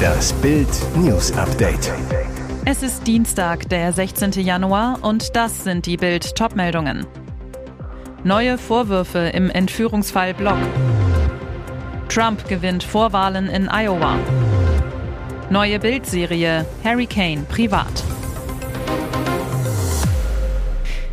Das Bild News Update. Es ist Dienstag, der 16. Januar und das sind die Bild Topmeldungen. Neue Vorwürfe im Entführungsfall Block. Trump gewinnt Vorwahlen in Iowa. Neue Bildserie Harry Kane privat.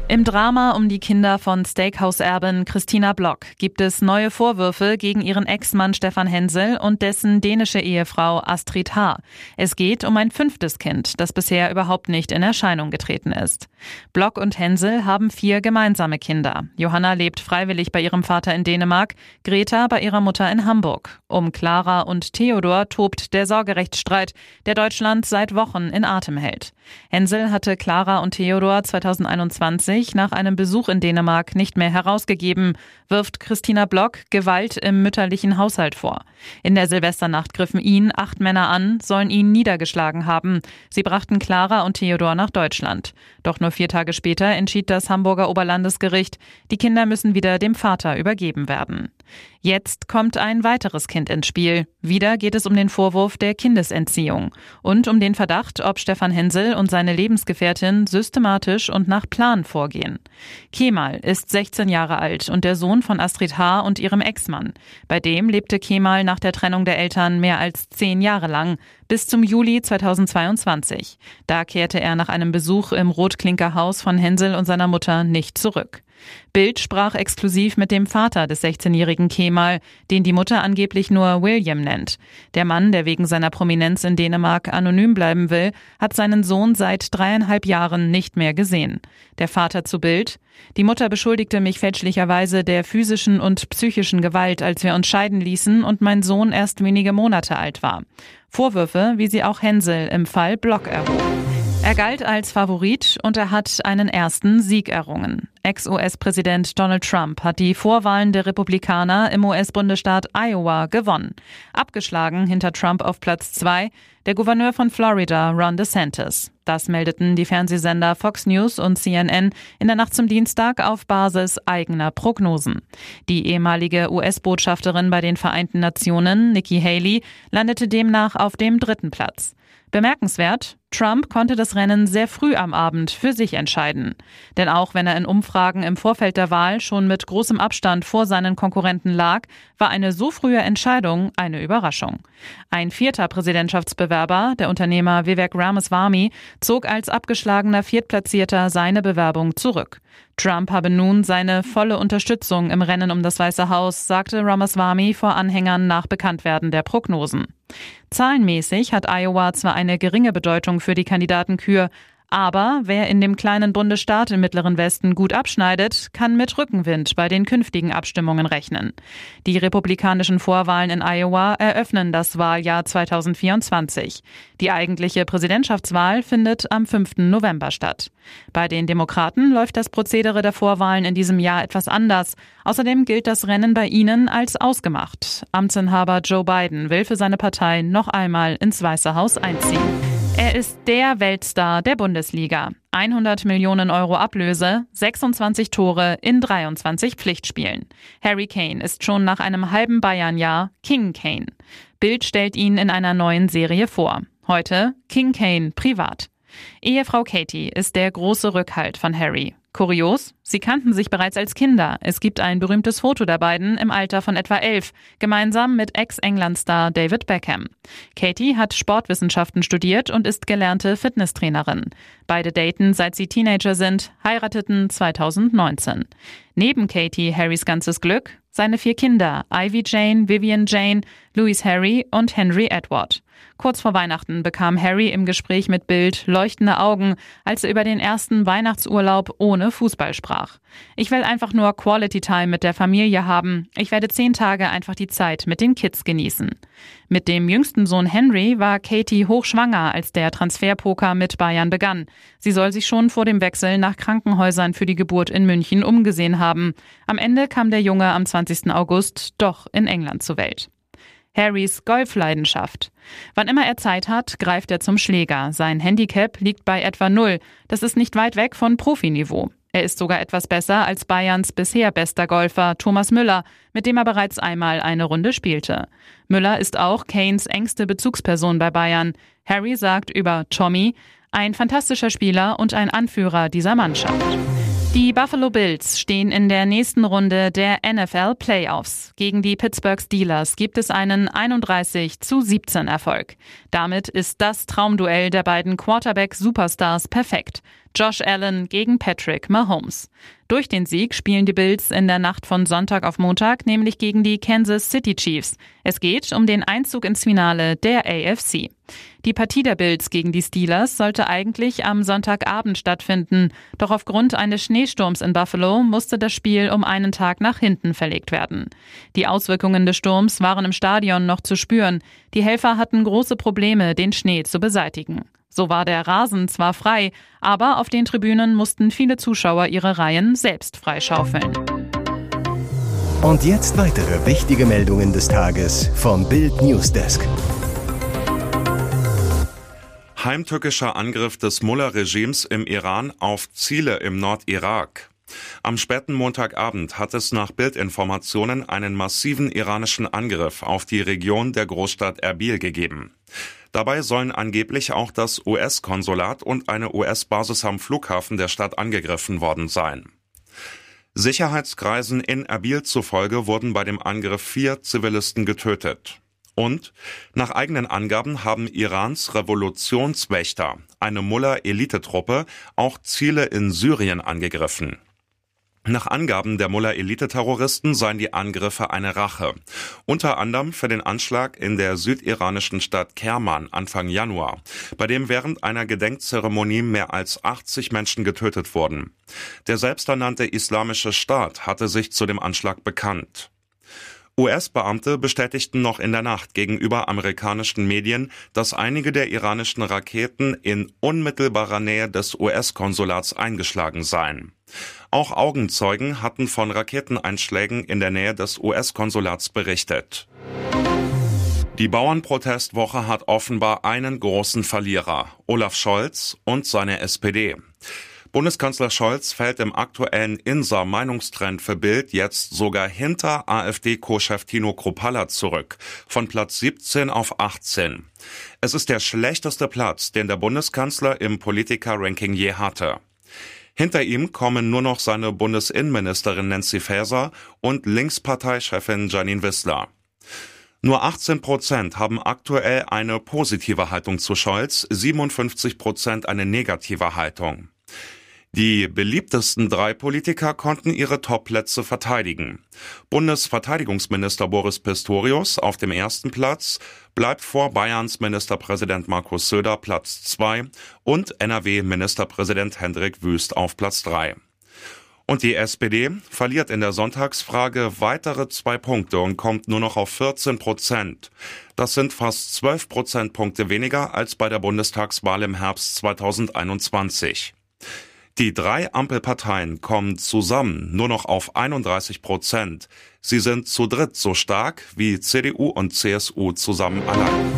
Im Drama um die Kinder von Steakhouse-Erbin Christina Block gibt es neue Vorwürfe gegen ihren Ex-Mann Stefan Hensel und dessen dänische Ehefrau Astrid H. Es geht um ein fünftes Kind, das bisher überhaupt nicht in Erscheinung getreten ist. Block und Hensel haben vier gemeinsame Kinder. Johanna lebt freiwillig bei ihrem Vater in Dänemark, Greta bei ihrer Mutter in Hamburg. Um Clara und Theodor tobt der Sorgerechtsstreit, der Deutschland seit Wochen in Atem hält. Hensel hatte Clara und Theodor 2021 sich nach einem Besuch in Dänemark nicht mehr herausgegeben, wirft Christina Block Gewalt im mütterlichen Haushalt vor. In der Silvesternacht griffen ihn acht Männer an, sollen ihn niedergeschlagen haben. Sie brachten Clara und Theodor nach Deutschland. Doch nur vier Tage später entschied das Hamburger Oberlandesgericht, die Kinder müssen wieder dem Vater übergeben werden. Jetzt kommt ein weiteres Kind ins Spiel. Wieder geht es um den Vorwurf der Kindesentziehung und um den Verdacht, ob Stefan Hensel und seine Lebensgefährtin systematisch und nach Plan vorgehen. Kemal ist 16 Jahre alt und der Sohn von Astrid H. und ihrem Ex-Mann. Bei dem lebte Kemal nach der Trennung der Eltern mehr als zehn Jahre lang, bis zum Juli 2022. Da kehrte er nach einem Besuch im Rotklinkerhaus von Hensel und seiner Mutter nicht zurück. Bild sprach exklusiv mit dem Vater des 16-jährigen Kemal, den die Mutter angeblich nur William nennt. Der Mann, der wegen seiner Prominenz in Dänemark anonym bleiben will, hat seinen Sohn seit dreieinhalb Jahren nicht mehr gesehen. Der Vater zu Bild. Die Mutter beschuldigte mich fälschlicherweise der physischen und psychischen Gewalt, als wir uns scheiden ließen und mein Sohn erst wenige Monate alt war. Vorwürfe, wie sie auch Hänsel im Fall Block erhob. Er galt als Favorit und er hat einen ersten Sieg errungen. Ex-US-Präsident Donald Trump hat die Vorwahlen der Republikaner im US-Bundesstaat Iowa gewonnen. Abgeschlagen hinter Trump auf Platz zwei der Gouverneur von Florida, Ron DeSantis. Das meldeten die Fernsehsender Fox News und CNN in der Nacht zum Dienstag auf Basis eigener Prognosen. Die ehemalige US-Botschafterin bei den Vereinten Nationen, Nikki Haley, landete demnach auf dem dritten Platz. Bemerkenswert, Trump konnte das Rennen sehr früh am Abend für sich entscheiden. Denn auch wenn er in Umfragen im Vorfeld der Wahl schon mit großem Abstand vor seinen Konkurrenten lag, war eine so frühe Entscheidung eine Überraschung. Ein vierter Präsidentschaftsbewerber, der Unternehmer Vivek Ramaswamy, zog als abgeschlagener Viertplatzierter seine Bewerbung zurück. Trump habe nun seine volle Unterstützung im Rennen um das Weiße Haus, sagte Ramaswamy vor Anhängern nach Bekanntwerden der Prognosen. Zahlenmäßig hat Iowa zwar eine geringe Bedeutung für die Kandidatenkür, aber wer in dem kleinen Bundesstaat im Mittleren Westen gut abschneidet, kann mit Rückenwind bei den künftigen Abstimmungen rechnen. Die republikanischen Vorwahlen in Iowa eröffnen das Wahljahr 2024. Die eigentliche Präsidentschaftswahl findet am 5. November statt. Bei den Demokraten läuft das Prozedere der Vorwahlen in diesem Jahr etwas anders. Außerdem gilt das Rennen bei ihnen als ausgemacht. Amtsinhaber Joe Biden will für seine Partei noch einmal ins Weiße Haus einziehen. Er ist der Weltstar der Bundesliga. 100 Millionen Euro Ablöse, 26 Tore in 23 Pflichtspielen. Harry Kane ist schon nach einem halben Bayern-Jahr King Kane. Bild stellt ihn in einer neuen Serie vor. Heute King Kane privat. Ehefrau Katie ist der große Rückhalt von Harry. Kurios, sie kannten sich bereits als Kinder. Es gibt ein berühmtes Foto der beiden im Alter von etwa elf, gemeinsam mit Ex-England-Star David Beckham. Katie hat Sportwissenschaften studiert und ist gelernte Fitnesstrainerin. Beide daten seit sie Teenager sind, heirateten 2019. Neben Katie Harrys ganzes Glück, seine vier Kinder Ivy Jane, Vivian Jane, Louis Harry und Henry Edward. Kurz vor Weihnachten bekam Harry im Gespräch mit Bild leuchtende Augen, als er über den ersten Weihnachtsurlaub ohne Fußball sprach. Ich will einfach nur Quality Time mit der Familie haben. Ich werde zehn Tage einfach die Zeit mit den Kids genießen. Mit dem jüngsten Sohn Henry war Katie hochschwanger, als der Transferpoker mit Bayern begann. Sie soll sich schon vor dem Wechsel nach Krankenhäusern für die Geburt in München umgesehen haben. Am Ende kam der Junge am 20. August doch in England zur Welt. Harrys Golfleidenschaft. Wann immer er Zeit hat, greift er zum Schläger. Sein Handicap liegt bei etwa null. Das ist nicht weit weg von Profiniveau. Er ist sogar etwas besser als Bayerns bisher bester Golfer Thomas Müller, mit dem er bereits einmal eine Runde spielte. Müller ist auch Kanes engste Bezugsperson bei Bayern. Harry sagt über Tommy, ein fantastischer Spieler und ein Anführer dieser Mannschaft. Die Buffalo Bills stehen in der nächsten Runde der NFL Playoffs. Gegen die Pittsburgh Steelers gibt es einen 31 zu 17 Erfolg. Damit ist das Traumduell der beiden Quarterback-Superstars perfekt. Josh Allen gegen Patrick Mahomes. Durch den Sieg spielen die Bills in der Nacht von Sonntag auf Montag nämlich gegen die Kansas City Chiefs. Es geht um den Einzug ins Finale der AFC. Die Partie der Bills gegen die Steelers sollte eigentlich am Sonntagabend stattfinden, doch aufgrund eines Schneesturms in Buffalo musste das Spiel um einen Tag nach hinten verlegt werden. Die Auswirkungen des Sturms waren im Stadion noch zu spüren. Die Helfer hatten große Probleme, den Schnee zu beseitigen. So war der Rasen zwar frei, aber auf den Tribünen mussten viele Zuschauer ihre Reihen selbst freischaufeln. Und jetzt weitere wichtige Meldungen des Tages vom Bild Newsdesk. Heimtückischer Angriff des Mullah-Regimes im Iran auf Ziele im Nordirak. Am späten Montagabend hat es nach Bildinformationen einen massiven iranischen Angriff auf die Region der Großstadt Erbil gegeben. Dabei sollen angeblich auch das US-Konsulat und eine US-Basis am Flughafen der Stadt angegriffen worden sein. Sicherheitskreisen in Erbil zufolge wurden bei dem Angriff vier Zivilisten getötet. Und nach eigenen Angaben haben Irans Revolutionswächter, eine Mullah-Elitetruppe, auch Ziele in Syrien angegriffen. Nach Angaben der Mullah-Elite-Terroristen seien die Angriffe eine Rache. Unter anderem für den Anschlag in der südiranischen Stadt Kerman Anfang Januar, bei dem während einer Gedenkzeremonie mehr als 80 Menschen getötet wurden. Der selbsternannte Islamische Staat hatte sich zu dem Anschlag bekannt. US-Beamte bestätigten noch in der Nacht gegenüber amerikanischen Medien, dass einige der iranischen Raketen in unmittelbarer Nähe des US-Konsulats eingeschlagen seien. Auch Augenzeugen hatten von Raketeneinschlägen in der Nähe des US-Konsulats berichtet. Die Bauernprotestwoche hat offenbar einen großen Verlierer, Olaf Scholz und seine SPD. Bundeskanzler Scholz fällt im aktuellen Insa-Meinungstrend für Bild jetzt sogar hinter AfD-Co-Chef Tino Kropalla zurück, von Platz 17 auf 18. Es ist der schlechteste Platz, den der Bundeskanzler im Politiker-Ranking je hatte. Hinter ihm kommen nur noch seine Bundesinnenministerin Nancy Faeser und Linksparteichefin Janine Wissler. Nur 18 Prozent haben aktuell eine positive Haltung zu Scholz, 57 Prozent eine negative Haltung. Die beliebtesten drei Politiker konnten ihre Topplätze verteidigen. Bundesverteidigungsminister Boris Pistorius auf dem ersten Platz bleibt vor Bayerns Ministerpräsident Markus Söder Platz zwei und NRW-Ministerpräsident Hendrik Wüst auf Platz drei. Und die SPD verliert in der Sonntagsfrage weitere zwei Punkte und kommt nur noch auf 14 Prozent. Das sind fast 12 Prozentpunkte weniger als bei der Bundestagswahl im Herbst 2021. Die drei Ampelparteien kommen zusammen nur noch auf 31 Prozent. Sie sind zu dritt so stark wie CDU und CSU zusammen allein.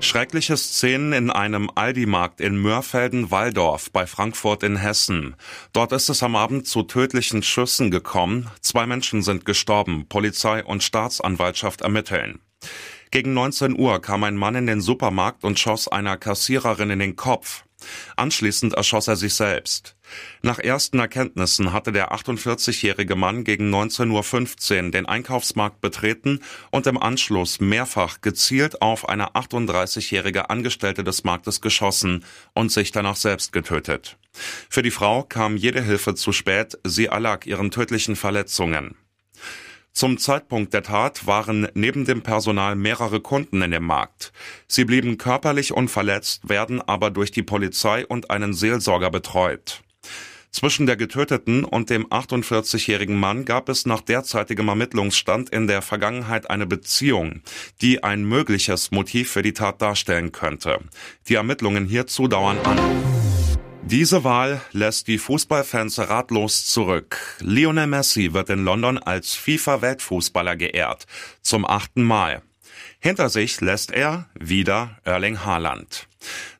Schreckliche Szenen in einem Aldi-Markt in Mörfelden-Walldorf bei Frankfurt in Hessen. Dort ist es am Abend zu tödlichen Schüssen gekommen. Zwei Menschen sind gestorben. Polizei und Staatsanwaltschaft ermitteln. Gegen 19 Uhr kam ein Mann in den Supermarkt und schoss einer Kassiererin in den Kopf. Anschließend erschoss er sich selbst. Nach ersten Erkenntnissen hatte der 48-jährige Mann gegen 19.15 Uhr den Einkaufsmarkt betreten und im Anschluss mehrfach gezielt auf eine 38-jährige Angestellte des Marktes geschossen und sich danach selbst getötet. Für die Frau kam jede Hilfe zu spät, sie erlag ihren tödlichen Verletzungen. Zum Zeitpunkt der Tat waren neben dem Personal mehrere Kunden in dem Markt. Sie blieben körperlich unverletzt, werden aber durch die Polizei und einen Seelsorger betreut. Zwischen der Getöteten und dem 48-jährigen Mann gab es nach derzeitigem Ermittlungsstand in der Vergangenheit eine Beziehung, die ein mögliches Motiv für die Tat darstellen könnte. Die Ermittlungen hierzu dauern an. Diese Wahl lässt die Fußballfans ratlos zurück. Lionel Messi wird in London als FIFA-Weltfußballer geehrt. Zum achten Mal. Hinter sich lässt er wieder Erling Haaland.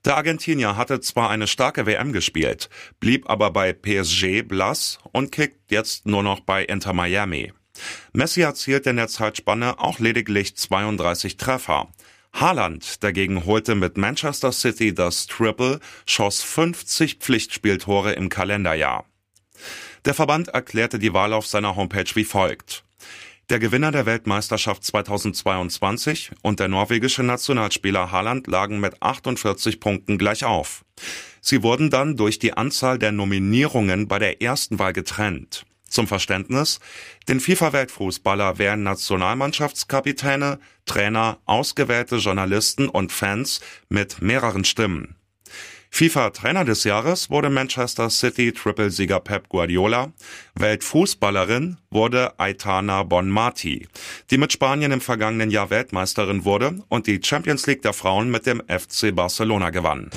Der Argentinier hatte zwar eine starke WM gespielt, blieb aber bei PSG blass und kickt jetzt nur noch bei Inter Miami. Messi erzielte in der Zeitspanne auch lediglich 32 Treffer. Haaland dagegen holte mit Manchester City das Triple, schoss 50 Pflichtspieltore im Kalenderjahr. Der Verband erklärte die Wahl auf seiner Homepage wie folgt. Der Gewinner der Weltmeisterschaft 2022 und der norwegische Nationalspieler Haaland lagen mit 48 Punkten gleich auf. Sie wurden dann durch die Anzahl der Nominierungen bei der ersten Wahl getrennt. Zum Verständnis, den FIFA-Weltfußballer wären Nationalmannschaftskapitäne, Trainer, ausgewählte Journalisten und Fans mit mehreren Stimmen. FIFA-Trainer des Jahres wurde Manchester City Triple-Sieger Pep Guardiola. Weltfußballerin wurde Aitana Bonmati, die mit Spanien im vergangenen Jahr Weltmeisterin wurde und die Champions League der Frauen mit dem FC Barcelona gewann.